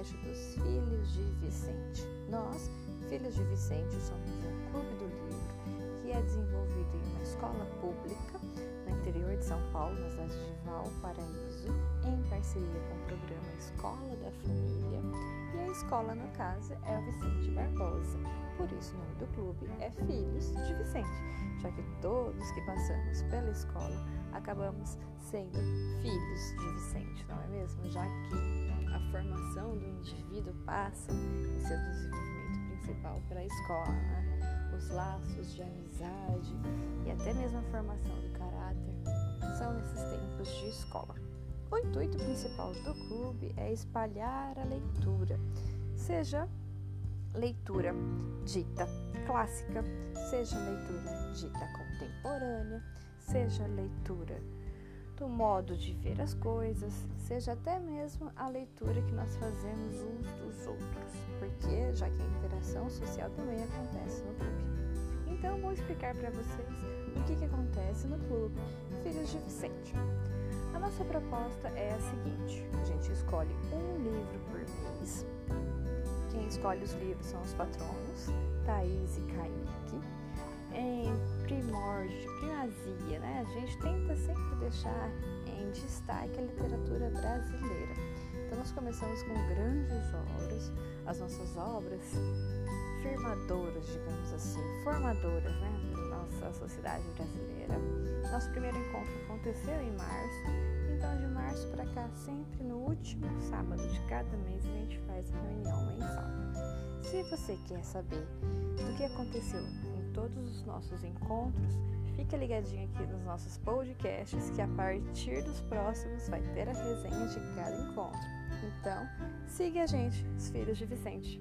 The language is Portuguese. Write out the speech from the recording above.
podcast dos Filhos de Vicente. Nós, Filhos de Vicente, somos um clube do livro que é desenvolvido em uma escola pública no interior de São Paulo, na cidade de Valparaíso, em parceria com o programa Escola da Família. E a escola, no caso, é o Vicente Barbosa. Por isso, o nome do clube é Filhos de Vicente, já que todos que passamos pela escola acabamos sendo filhos de Vicente, não é mesmo? Já que a formação do indivíduo passa em seu desenvolvimento principal pela escola, né? Os laços de amizade e até mesmo a formação do caráter são nesses tempos de escola. O intuito principal do clube é espalhar a leitura, seja leitura dita clássica, seja leitura dita contemporânea, seja leitura do modo de ver as coisas, seja até mesmo a leitura que nós fazemos uns dos outros, porque já que a interação social também acontece no clube. Então, vou explicar para vocês o que, que acontece no clube Filhos de Vicente. A nossa proposta é a seguinte: a gente escolhe um livro por mês. Quem escolhe os livros são os patronos, Thaís e Kaique. Em né? A gente tenta sempre deixar em destaque a literatura brasileira. Então, nós começamos com grandes obras, as nossas obras firmadoras, digamos assim, formadoras, né? Da nossa sociedade brasileira. Nosso primeiro encontro aconteceu em março, então de março para cá, sempre no último sábado de cada mês, a gente faz a reunião mensal. Se você quer saber do que aconteceu todos os nossos encontros, fique ligadinho aqui nos nossos podcasts que a partir dos próximos vai ter a resenha de cada encontro. Então, siga a gente, os Filhos de Vicente.